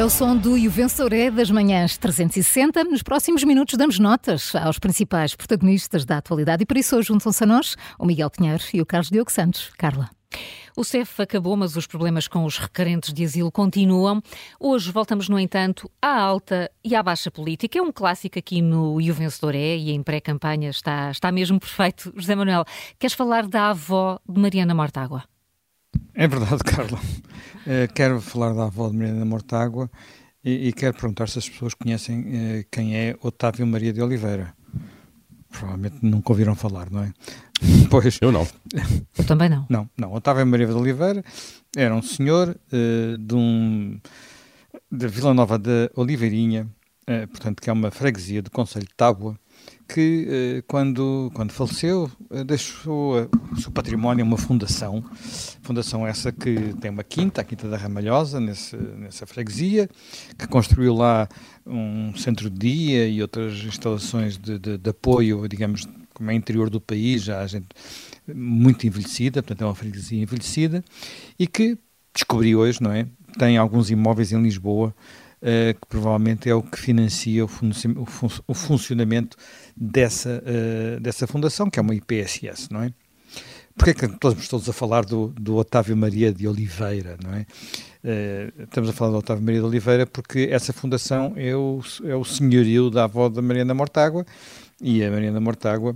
É o som do Juvensoré das manhãs 360. Nos próximos minutos damos notas aos principais protagonistas da atualidade e por isso hoje juntam-se a nós o Miguel Pinheiro e o Carlos Diogo Santos. Carla. O CEF acabou, mas os problemas com os requerentes de asilo continuam. Hoje voltamos, no entanto, à alta e à baixa política. É um clássico aqui no E o Vencedor é, e em pré-campanha está, está mesmo perfeito. José Manuel, queres falar da avó de Mariana Mortágua? É verdade, Carla. Uh, quero falar da avó de Mariana Mortágua e, e quero perguntar se as pessoas conhecem uh, quem é Otávio Maria de Oliveira. Provavelmente nunca ouviram falar, não é? Pois. Eu não. Eu também não. Não, não. Otávio Maria de Oliveira era um senhor uh, de um de Vila Nova de Oliveirinha, uh, portanto, que é uma freguesia do Conselho de Tábua, que uh, quando, quando faleceu deixou o seu património uma fundação, fundação essa que tem uma quinta, a Quinta da Ramalhosa, nesse, nessa freguesia, que construiu lá um centro de dia e outras instalações de, de, de apoio, digamos, como é interior do país, já há gente muito envelhecida, portanto é uma freguesia envelhecida, e que descobri hoje, não é? Tem alguns imóveis em Lisboa, uh, que provavelmente é o que financia o, fun o, fun o funcionamento dessa, uh, dessa fundação, que é uma IPSS, não é? Porquê é que estamos todos a falar do, do Otávio Maria de Oliveira, não é? Uh, estamos a falar do Otávio Maria de Oliveira porque essa fundação é o, é o senhorio da avó da Mariana Mortágua e a Mariana Mortágua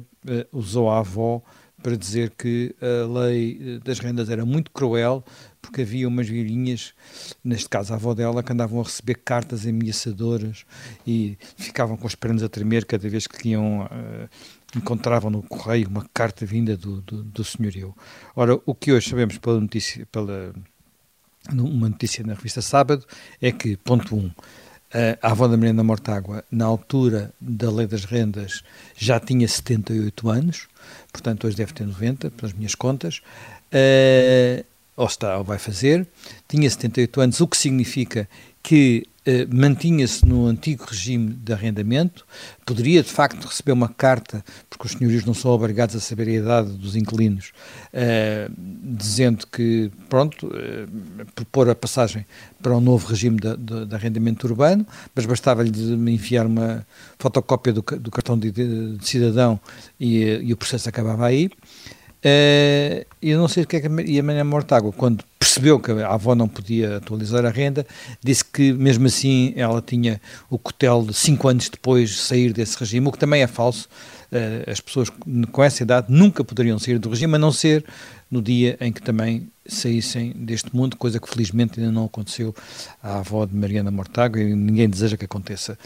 usou a avó para dizer que a lei das rendas era muito cruel, porque havia umas velhinhas, neste caso a avó dela, que andavam a receber cartas ameaçadoras e ficavam com as pernas a tremer cada vez que iam, uh, encontravam no correio uma carta vinda do, do, do senhorio. Ora, o que hoje sabemos pela notícia, pela uma notícia na revista Sábado, é que, ponto 1, um, a avó da Mariana Mortágua, na altura da lei das rendas, já tinha 78 anos, portanto hoje deve ter 90, pelas minhas contas, uh, ou está, ou vai fazer, tinha 78 anos, o que significa que eh, mantinha-se no antigo regime de arrendamento, poderia de facto receber uma carta, porque os senhorios não são obrigados a saber a idade dos inquilinos, eh, dizendo que, pronto, eh, propor a passagem para um novo regime de, de, de arrendamento urbano, mas bastava-lhe enviar uma fotocópia do, do cartão de, de cidadão e, e, o processo acabava aí. Eu não sei o que é que e a Maria Mortágua, quando percebeu que a avó não podia atualizar a renda, disse que mesmo assim ela tinha o cotel de 5 anos depois sair desse regime, o que também é falso. Uh, as pessoas com essa idade nunca poderiam sair do regime, a não ser no dia em que também saíssem deste mundo, coisa que felizmente ainda não aconteceu à avó de Mariana Mortágua e ninguém deseja que aconteça.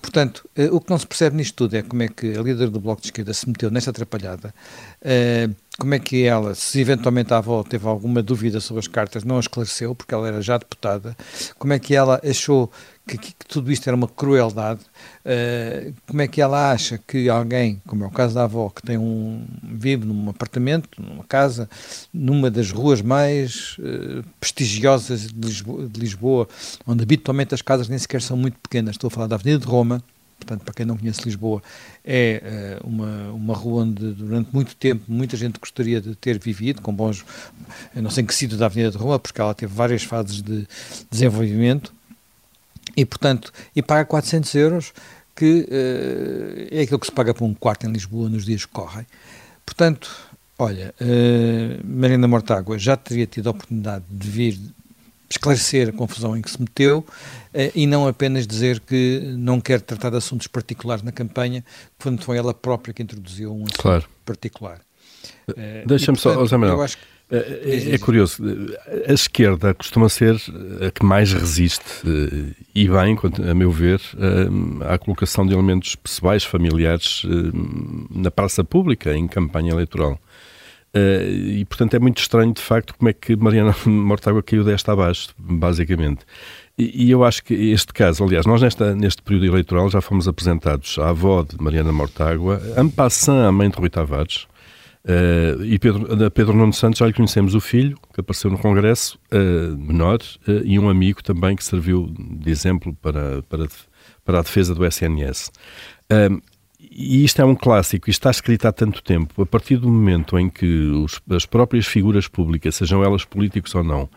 Portanto, uh, o que não se percebe nisto tudo é como é que a líder do Bloco de Esquerda se meteu nesta atrapalhada. Uh, como é que ela, se eventualmente a avó teve alguma dúvida sobre as cartas, não a esclareceu, porque ela era já deputada, como é que ela achou que, que, que tudo isto era uma crueldade, uh, como é que ela acha que alguém, como é o caso da avó, que tem um, vive num apartamento, numa casa, numa das ruas mais uh, prestigiosas de Lisboa, de Lisboa, onde habitualmente as casas nem sequer são muito pequenas, estou a falar da Avenida de Roma, portanto, para quem não conhece Lisboa, é uh, uma, uma rua onde durante muito tempo muita gente gostaria de ter vivido, com bons, eu não sei em que sítio da Avenida de Roma, porque ela teve várias fases de desenvolvimento, e portanto, e paga 400 euros, que uh, é aquilo que se paga por um quarto em Lisboa nos dias que correm. Portanto, olha, uh, Marina Mortágua já teria tido a oportunidade de vir esclarecer a confusão em que se meteu eh, e não apenas dizer que não quer tratar de assuntos particulares na campanha, quando foi ela própria que introduziu um assunto claro. particular. Eh, deixa-me só, José Manuel, que... Eh, é, é, curioso, a esquerda costuma ser a que mais resiste, e bem, a meu ver, à colocação de elementos pessoais, familiares, na praça pública, em campanha eleitoral. Uh, e portanto é muito estranho de facto como é que Mariana Mortágua caiu desta abaixo, basicamente. E, eu acho que este caso, aliás, nós nesta, neste período eleitoral já fomos apresentados à avó de Mariana Mortágua, Ampassan, a mãe de Rui Tavares, uh, e Pedro, da Pedro Nuno Santos já lhe conhecemos o filho, que apareceu no Congresso, uh, menor, e um amigo também que serviu de exemplo para, para, para a defesa do SNS e isto é um clássico, isto está escrito há tanto tempo. A partir do momento em que os, as próprias figuras públicas, sejam elas políticos ou não,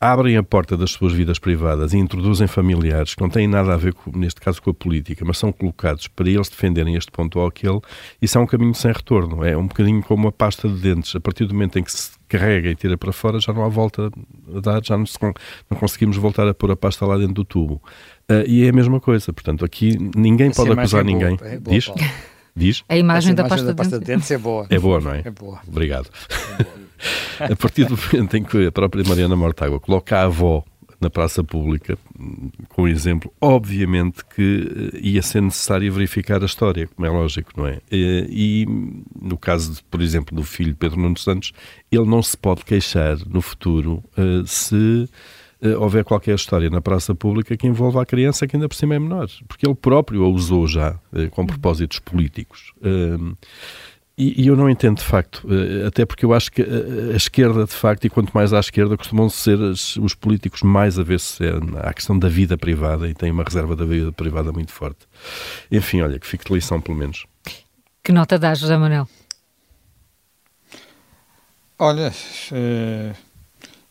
abrem a porta das suas vidas privadas e introduzem familiares que não têm nada a ver, com, neste caso, com a política, mas são colocados para eles defenderem este ponto ou aquele, isso é um caminho sem retorno. É um bocadinho como a pasta de dentes. A partir do momento em que se carrega e tira para fora, já não há volta a dar, já não, se, não conseguimos voltar a pôr a pasta lá dentro do tubo. Uh, e é a mesma coisa. Portanto, aqui ninguém pode acusar é ninguém. Boa, é boa, Diz? Diz? A imagem, da, imagem pasta da pasta de dentes é boa. É boa, não é? É boa. Obrigado. É boa. a partir do momento em que a própria Mariana Mortágua coloca a avó na praça pública, com exemplo, obviamente que eh, ia ser necessário verificar a história, como é lógico, não é? Eh, e no caso, de, por exemplo, do filho Pedro Nuno Santos, ele não se pode queixar no futuro eh, se houver qualquer história na praça pública que envolva a criança que ainda por cima é menor, porque ele próprio a usou já com propósitos políticos. E, e, eu não entendo de facto, eh, até porque eu acho que a, a esquerda, de facto, e quanto mais à esquerda, costumam ser os políticos mais avessos à questão da vida privada e têm uma reserva da vida privada muito forte. Enfim, olha, que fique de lição, pelo menos. Que nota dás, José Manuel? Olha,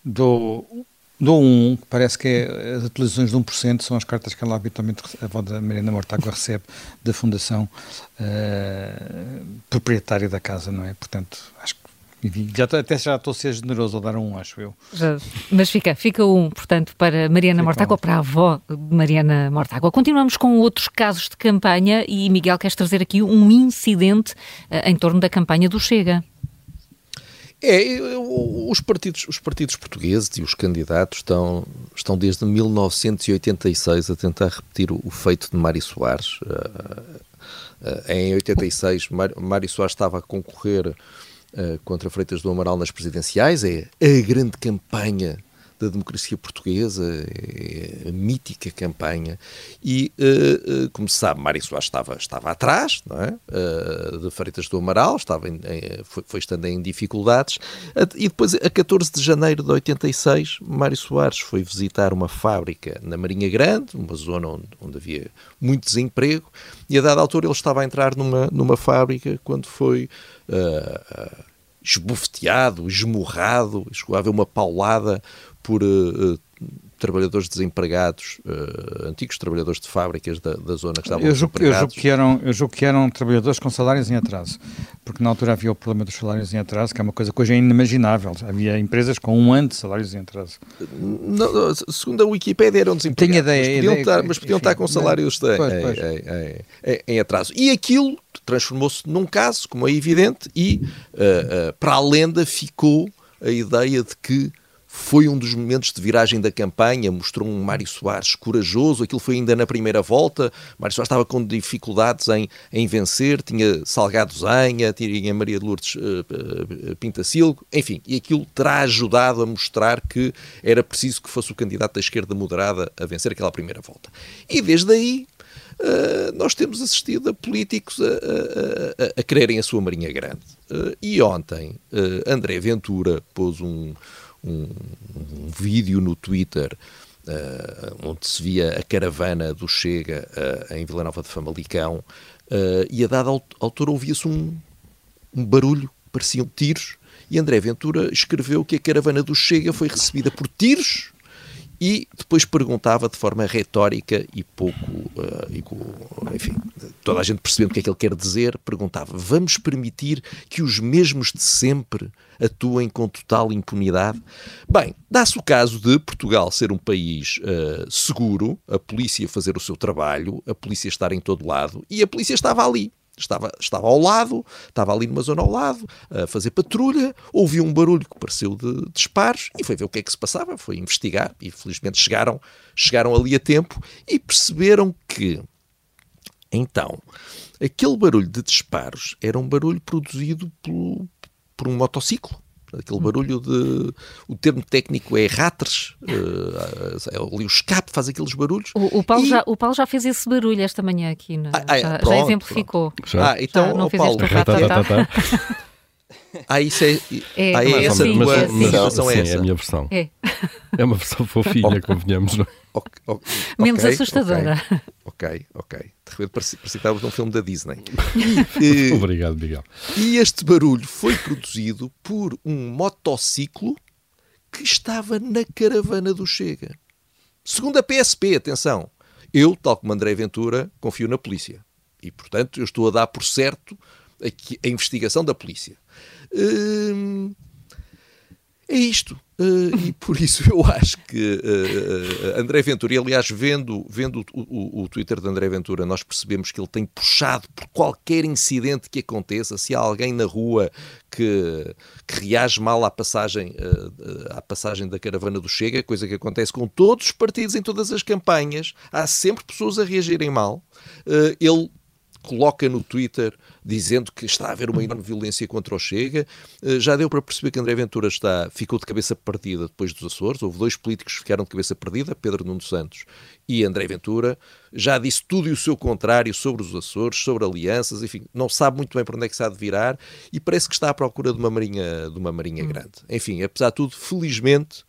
dou Dou um, parece que é, as atualizações de 1% são as cartas que ela habitualmente, a avó da Mariana Mortágua recebe da Fundação uh, Proprietária da Casa, não é? Portanto, acho que já até já estou a ser generoso a dar um, acho eu. Já, mas fica, fica um, portanto, para Mariana Mortágua, para a avó de Mariana Mortágua. Continuamos com outros casos de campanha e, Miguel, queres trazer aqui um incidente uh, em torno da campanha do Chega. É, os partidos, os partidos portugueses e os candidatos estão, estão desde 1986 a tentar repetir o, o feito de Mário Soares. Uh, uh, em 86, Mário Soares estava a concorrer uh, contra Freitas do Amaral nas presidenciais, é a grande campanha da democracia portuguesa, é a mítica campanha. E, uh, uh, como se sabe, Mário Soares estava, estava atrás não é? Uh, de Freitas do Amaral, estava em, foi, foi estando em dificuldades. E depois, a 14 de janeiro de 86, Mário Soares foi visitar uma fábrica na Marinha Grande, uma zona onde, onde havia muito desemprego, e a dada altura ele estava a entrar numa, numa fábrica quando foi. Uh, esbofeteado, esmurrado, chegou a haver uma paulada por uh, trabalhadores desempregados, uh, antigos trabalhadores de fábricas da, da zona que estavam eu julgo, eu julgo, que eram Eu julgo que eram trabalhadores com salários em atraso, porque na altura havia o problema dos salários em atraso, que é uma coisa que hoje é inimaginável. Havia empresas com um ano de salários em atraso. Não, segundo a Wikipédia eram desempregados, Tenho ideia, mas podiam, ideia, estar, mas podiam enfim, estar com salários de, pois, em, pois. Em, em, em, atraso. E aquilo transformou-se num caso, como é evidente, e uh, uh, para a lenda ficou a ideia de que foi um dos momentos de viragem da campanha, mostrou um Mário Soares corajoso, aquilo foi ainda na primeira volta, Mário Soares estava com dificuldades em, em vencer, tinha Salgado Zenha, tinha Maria de Lourdes uh, uh, Pintacilgo, enfim, e aquilo terá ajudado a mostrar que era preciso que fosse o candidato da esquerda moderada a vencer aquela primeira volta. E desde aí Uh, nós temos assistido a políticos a, a, a, a quererem a sua Marinha Grande. Uh, e ontem, uh, André Ventura pôs um, um, um vídeo no Twitter uh, onde se via a caravana do Chega uh, em Vila Nova de Famalicão uh, e a dada altura ouvia-se um, um barulho, pareciam tiros, e André Ventura escreveu que a caravana do Chega foi recebida por tiros e depois perguntava de forma retórica e pouco, uh, e com, enfim, toda a gente percebendo o que é que ele quer dizer, perguntava: vamos permitir que os mesmos de sempre atuem com total impunidade? Bem, dá-se o caso de Portugal ser um país uh, seguro, a polícia fazer o seu trabalho, a polícia estar em todo lado e a polícia estava ali estava, estava ao lado, estava ali numa zona ao lado, a fazer patrulha, ouviu um barulho que pareceu de disparos e foi ver o que é que se passava, foi investigar e felizmente chegaram, chegaram ali a tempo e perceberam que, então, aquele barulho de disparos era um barulho produzido por, por um motociclo aquele barulho de. O termo técnico é ratres, uh, ali o escape faz aqueles barulhos. O, o, Paulo, e... já, o Paulo já fez esse barulho esta manhã aqui, né? ah, é? já, pronto, já, exemplificou. Já? Ah, então, já, não oh, Paulo. Ah, isso é. é ah, é essa sim, tua é, sim. versão é essa. É a minha versão. É, é uma versão fofinha, convenhamos, não é? Okay, okay, Menos assustadora. Ok, ok. De repente parecia que estávamos num filme da Disney. E, Obrigado, Miguel. E este barulho foi produzido por um motociclo que estava na caravana do Chega. Segundo a PSP, atenção, eu, tal como André Ventura, confio na polícia. E, portanto, eu estou a dar por certo a, investigação da polícia. Hum, é isto. Uh, e por isso eu acho que uh, André Ventura, e aliás, vendo, vendo o, o, o, Twitter de André Ventura, nós percebemos que ele tem puxado por qualquer incidente que aconteça, se há alguém na rua que, que reage mal à passagem, uh, à passagem da caravana do Chega, coisa que acontece com todos os partidos em todas as campanhas, há sempre pessoas a reagirem mal. ele coloca no Twitter dizendo que está a haver uma enorme violência contra o Chega. Eh, já deu para perceber que André Ventura está, ficou de cabeça perdida depois dos Açores. Houve dois políticos que ficaram de cabeça perdida, Pedro Nuno Santos e André Ventura. Já disse tudo e o seu contrário sobre os Açores, sobre alianças, enfim, não sabe muito bem para onde é que se há de virar e parece que está à procura de uma marinha, de uma marinha hum. grande. Enfim, apesar de tudo, felizmente,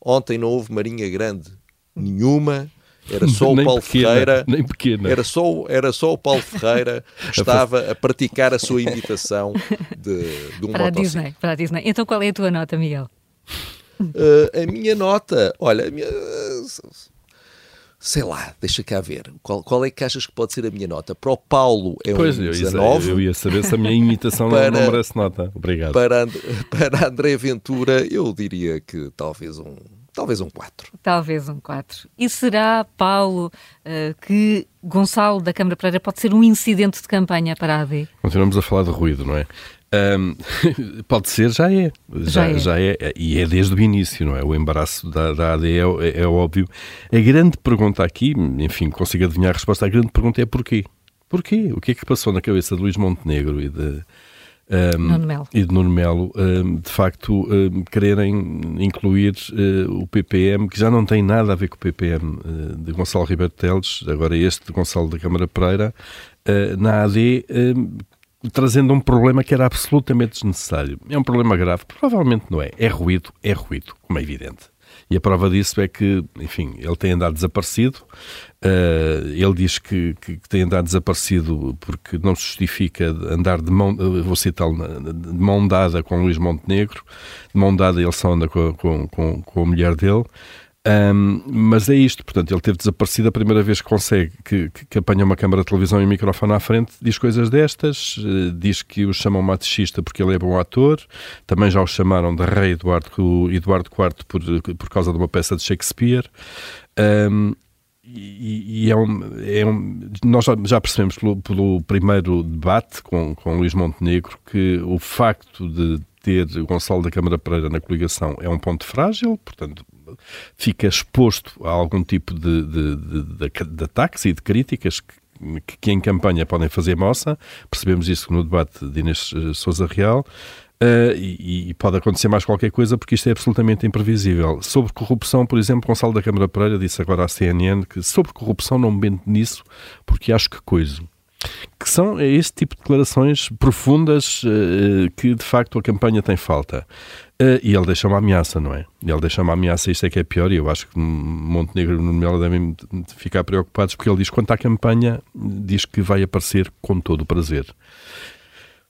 ontem não houve marinha grande nenhuma era só o Paulo pequena, Ferreira. Nem pequena. Era só, era só o Paulo Ferreira que estava a praticar a sua imitação de, de um para a Disney, para a Disney. Então qual é a tua nota, Miguel? Uh, a minha nota, olha, a minha, sei lá, deixa cá ver. Qual, qual é que achas que pode ser a minha nota? Para o Paulo é pois, um eu 19. Ia, eu ia saber se a minha imitação para, não merece nota. Obrigado. Para, para André Ventura, eu diria que talvez um Talvez um 4. Talvez um 4. E será, Paulo, uh, que Gonçalo da Câmara Pereira pode ser um incidente de campanha para a AD? Continuamos a falar de ruído, não é? Um, pode ser, já é. Já, já, é. já é. E é desde o início, não é? O embaraço da, da AD é, é, é, óbvio. A grande pergunta aqui, enfim, consigo adivinhar a resposta, a grande pergunta é porquê? Porquê? O que é que passou na cabeça de Luís Montenegro e de um, e de Nuno Melo, um, de facto, um, quererem incluir uh, o PPM, que já não tem nada a ver com o PPM uh, eh, de Gonçalo Ribeiro Teles, agora este de Gonçalo da Câmara Pereira, uh, na AD, trazendo um problema que era absolutamente desnecessário. É um problema grave? Provavelmente não é. É ruído, é ruído, como é evidente. E a prova disso é que, enfim, ele tem andado desaparecido. Uh, ele diz que, que, que, tem andado desaparecido porque não se justifica andar de mão, vou citá-lo, de mão dada com Luís Montenegro. De mão dada ele só anda com, com, com, com a mulher dele. Um, mas é isto, portanto, ele teve desaparecido a primeira vez que consegue que, que, que apanha uma câmara de televisão e um microfone à frente, diz coisas destas, uh, diz que o chamam matichista porque ele é bom ator, também já o chamaram de rei Eduardo, Eduardo IV por, por causa de uma peça de Shakespeare. Um, e, e é um, é um, nós já percebemos pelo, pelo, primeiro debate com, com Luís Montenegro que o facto de ter Gonçalo da Câmara Pereira na coligação é um ponto frágil, portanto fica exposto a algum tipo de, de, de, de ataques e de críticas que, que, em campanha podem fazer moça. Percebemos isso no debate de Inês eh, Souza Real. Uh, e, e, pode acontecer mais qualquer coisa porque isto é absolutamente imprevisível. Sobre corrupção, por exemplo, Gonçalo da Câmara Pereira disse agora à CNN que sobre corrupção não me bento nisso porque acho que coisa que são é este tipo de declarações profundas uh, que de facto a campanha tem falta. Uh, e ele deixa uma ameaça, não é? Ele deixa uma ameaça, isto é que é pior, e eu acho que Montenegro e Nuno devem ficar preocupados, porque ele diz quanto à campanha, diz que vai aparecer com todo o prazer.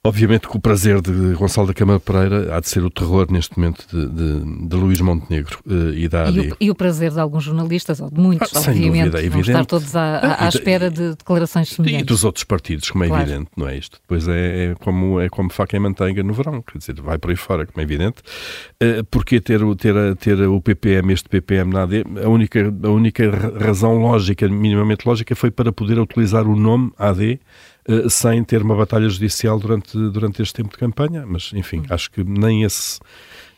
Obviamente que o prazer de Gonçalo da Câmara Pereira há de ser o terror neste momento de, de, de Luís Montenegro uh, e da. E o, e o, prazer de alguns jornalistas, ou de muitos, ah, obviamente, dúvida, é estar todos à, à, à espera de declarações semelhantes. E dos outros partidos, como é claro. evidente, não é isto? Depois é, é, como, é como faca e manteiga no verão, quer dizer, vai por aí fora, como é evidente. Uh, porque ter, ter, ter o PPM, este PPM na AD, a única, a única razão lógica, minimamente lógica, foi para poder utilizar o nome AD sem ter uma batalha judicial durante, durante este tempo de campanha. Mas, enfim, acho que nem esse.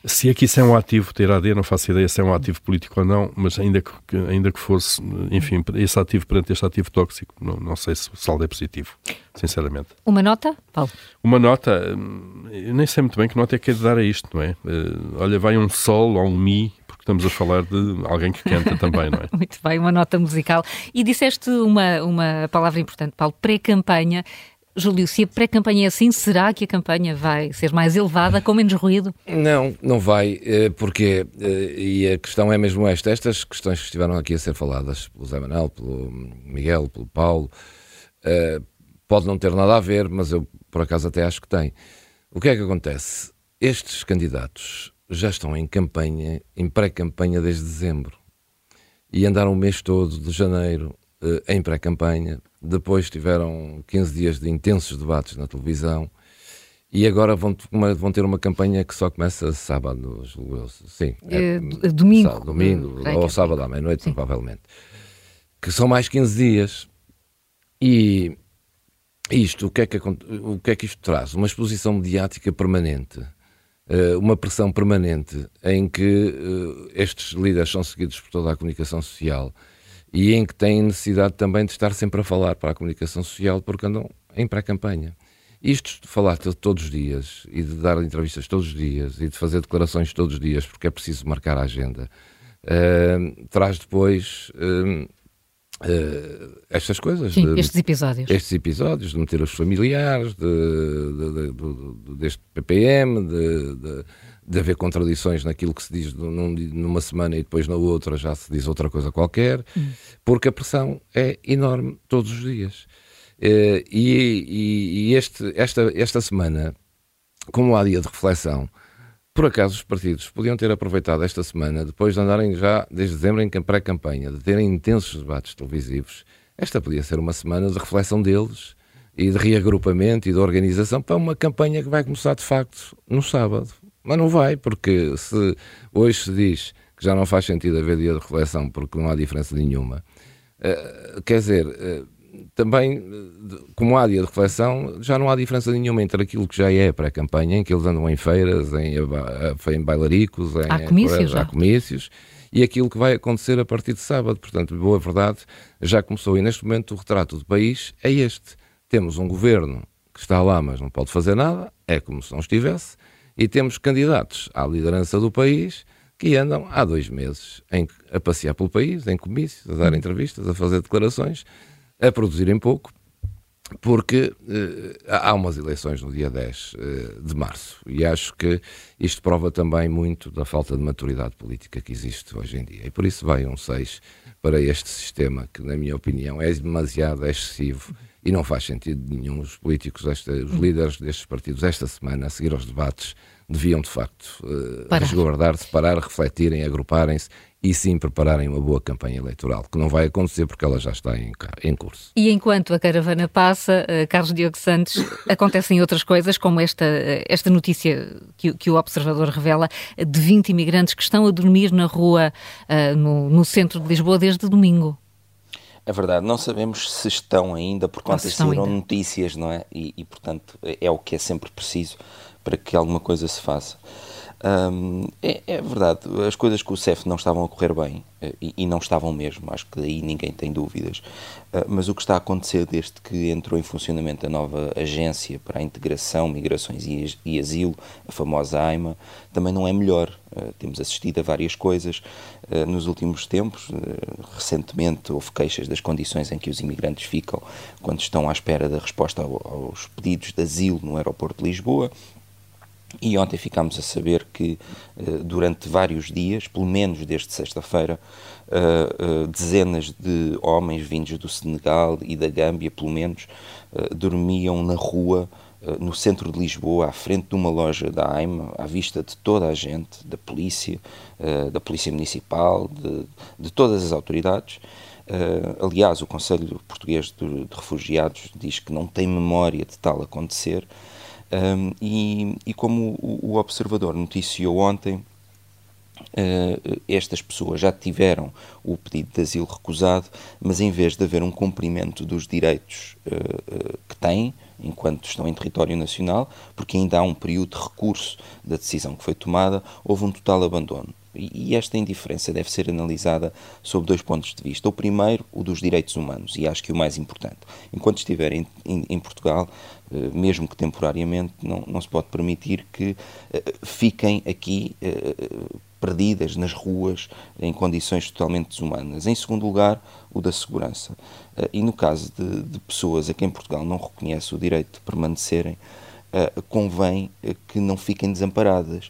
Se é que isso é um ativo, ter AD, não faço ideia se é um ativo político ou não, mas ainda que, ainda que fosse, enfim, esse ativo perante este ativo tóxico, não, não sei se o saldo é positivo, sinceramente. Uma nota, Paulo? Uma nota, hum, eu nem sei muito bem que nota é que é de dar a isto, não é? Uh, olha, vai um sol ou um mi, estamos a falar de alguém que canta também, não é? Muito bem, uma nota musical. E disseste uma, uma palavra importante, Paulo, pré-campanha. Júlio, se a pré-campanha é assim, será que a campanha vai ser mais elevada, com menos ruído? Não, não vai, eh, porque, eh, e a questão é mesmo esta, estas questões que estiveram aqui a ser faladas pelo Zé Manuel, pelo Miguel, pelo Paulo, eh, pode não ter nada a ver, mas eu por acaso até acho que tem. O que é que acontece? Estes candidatos já estão em campanha, em pré-campanha desde dezembro. E andaram o mês todo de janeiro uh, em pré-campanha. Depois tiveram 15 dias de intensos debates na televisão. E agora vão, vão ter uma campanha que só começa sábado, julgo eu. Sim. É, é, domingo. Sábado, domingo, é, ou sábado à meia-noite, provavelmente. Que são mais 15 dias. E isto, o que, é que, o que é que isto traz? Uma exposição mediática permanente, eh, uma pressão permanente em que eh, estes líderes são seguidos por toda a comunicação social e em que têm necessidade também de estar sempre a falar para a comunicação social porque andam em pré-campanha. Isto de falar todos os dias e de dar entrevistas todos os dias e de fazer declarações todos os dias porque é preciso marcar a agenda, uh, traz depois uh, Uh, estas coisas. Sim, de, estes episódios. Estes episódios, de meter os familiares, de, de, de deste PPM, de, de, haver contradições naquilo que se diz num, numa semana e depois na outra já se diz outra coisa qualquer, hum. porque a pressão é enorme todos os dias. Uh, e, e, e este, esta, esta semana, como há dia de reflexão, por acaso, os partidos podiam ter aproveitado esta semana, depois de andarem já desde dezembro em pré-campanha, de terem intensos debates televisivos, esta podia ser uma semana de reflexão deles e de reagrupamento e de organização para uma campanha que vai começar de facto no sábado. Mas não vai, porque se hoje se diz que já não faz sentido haver dia de reflexão porque não há diferença nenhuma, uh, quer dizer, uh, também, como há dia de reflexão, já não há diferença nenhuma entre aquilo que já é pré-campanha, em que eles andam em feiras, em, em bailaricos, em, há comícios, há comícios, e aquilo que vai acontecer a partir de sábado. Portanto, boa verdade, já começou. E neste momento o retrato do país é este. Temos um governo que está lá, mas não pode fazer nada, é como se não estivesse, e temos candidatos à liderança do país que andam há dois meses em, a passear pelo país, em comícios, a dar hum. entrevistas, a fazer declarações, a produzirem pouco, porque uh, há umas eleições no dia 10 uh, eh, de março e acho que isto prova também muito da falta de maturidade política que existe hoje em dia. E por isso vai um 6 para este sistema, que, na minha opinião, é demasiado excessivo e não faz sentido nenhum. Os políticos, esta, os líderes destes partidos, esta semana, a seguir aos debates, deviam de facto uh, resguardar-se, parar, refletirem, agruparem-se e sim prepararem uma boa campanha eleitoral, que não vai acontecer porque ela já está em, em curso. E enquanto a caravana passa, uh, Carlos Diogo Santos, acontecem outras coisas, como esta, uh, esta notícia que, que, o Observador revela de 20 imigrantes que estão a dormir na rua uh, no, no centro de Lisboa desde domingo. É verdade, não sabemos se estão ainda, porque ontem saíram notícias, não é? E, e, portanto, é o que é sempre preciso para que alguma coisa se faça. Um, é, é, verdade, as coisas com o CEF não estavam a correr bem eh, e, e, não estavam mesmo, acho que daí ninguém tem dúvidas. Uh, mas o que está a acontecer desde que entrou em funcionamento a nova Agência para a Integração, Migrações e, e Asilo, a famosa AIMA, também não é melhor. Uh, temos assistido a várias coisas uh, nos últimos tempos. recentemente houve queixas das condições em que os imigrantes ficam quando estão à espera da resposta ao, aos pedidos de asilo no aeroporto de Lisboa. E ontem ficámos a saber que uh, durante vários dias, pelo menos desde sexta-feira, uh, uh, dezenas de homens vindos do Senegal e da Gâmbia, pelo menos, dormiam na rua no centro de Lisboa, à frente de uma loja da AIMA, à vista de toda a gente, da polícia, da polícia municipal, de, de todas as autoridades. aliás, o Conselho Português de Refugiados diz que não tem memória de tal acontecer. Um, e, e, como o, Observador noticiou ontem, uh, estas pessoas já tiveram o pedido de asilo recusado, mas em vez de haver um cumprimento dos direitos uh, que têm, enquanto estão em território nacional, porque ainda há um período de recurso da decisão que foi tomada, houve um total abandono. E esta indiferença deve ser analisada sob dois pontos de vista. O primeiro, o dos direitos humanos, e acho que o mais importante. Enquanto estiverem em, em, Portugal, eh, mesmo que temporariamente, não, não se pode permitir que eh, fiquem aqui eh, perdidas nas ruas em condições totalmente desumanas. Em segundo lugar, o da segurança. E no caso de, de pessoas a quem Portugal não reconhece o direito de permanecerem, uh, convém uh, que não fiquem desamparadas,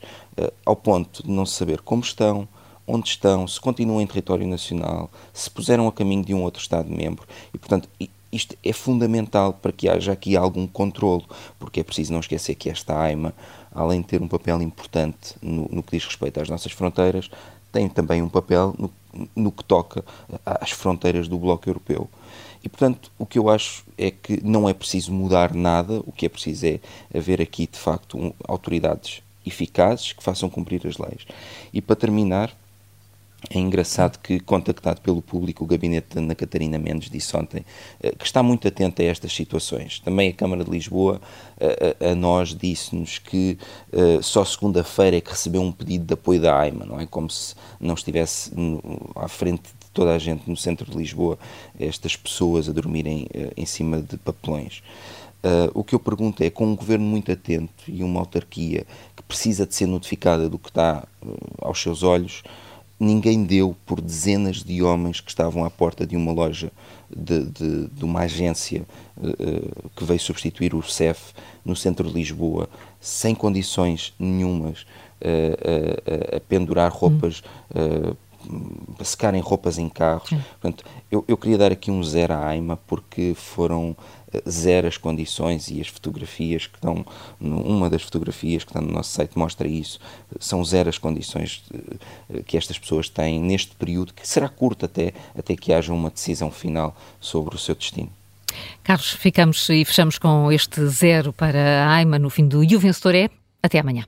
ao ponto de não saber como estão, onde estão, se continuam em território nacional, se puseram a caminho de um outro Estado-membro. E, portanto, isto é fundamental para que haja aqui algum controlo, porque é preciso não esquecer que esta AIMA, além de ter um papel importante no, no que diz respeito às nossas fronteiras, tem também um papel no, no que toca às fronteiras do Bloco Europeu. E, portanto, o que eu acho é que não é preciso mudar nada, o que é preciso é haver aqui, de facto, um, autoridades eficazes que façam cumprir as leis. E, para terminar, é engraçado que, contactado pelo público, o gabinete da Ana Catarina Mendes disse ontem eh, que está muito atento a estas situações. Também a Câmara de Lisboa, a, eh, a, a nós, disse-nos que uh, só segunda-feira é que recebeu um pedido de apoio da AIMA, não é? Como se não estivesse no, à frente de toda a gente no centro de Lisboa, estas pessoas a dormirem uh, em cima de papelões. Uh, o que eu pergunto é, com um governo muito atento e uma autarquia que precisa de ser notificada do que está aos seus olhos, ninguém deu por dezenas de homens que estavam à porta de uma loja de, de, de uma agência uh, que veio substituir o CEF no centro de Lisboa, sem condições nenhumas, uh, uh, a pendurar roupas, hum. a secarem roupas em carros. Portanto, eu, eu, queria dar aqui um zero à AIMA porque foram zero as condições e as fotografias que estão, uma das fotografias que está no nosso site mostra isso, são zero as condições eh, que estas pessoas têm neste período, que será curto até, até que haja uma decisão final sobre o seu destino. Carlos, ficamos e fechamos com este zero para a AIMA no fim do E o vencedor é até amanhã.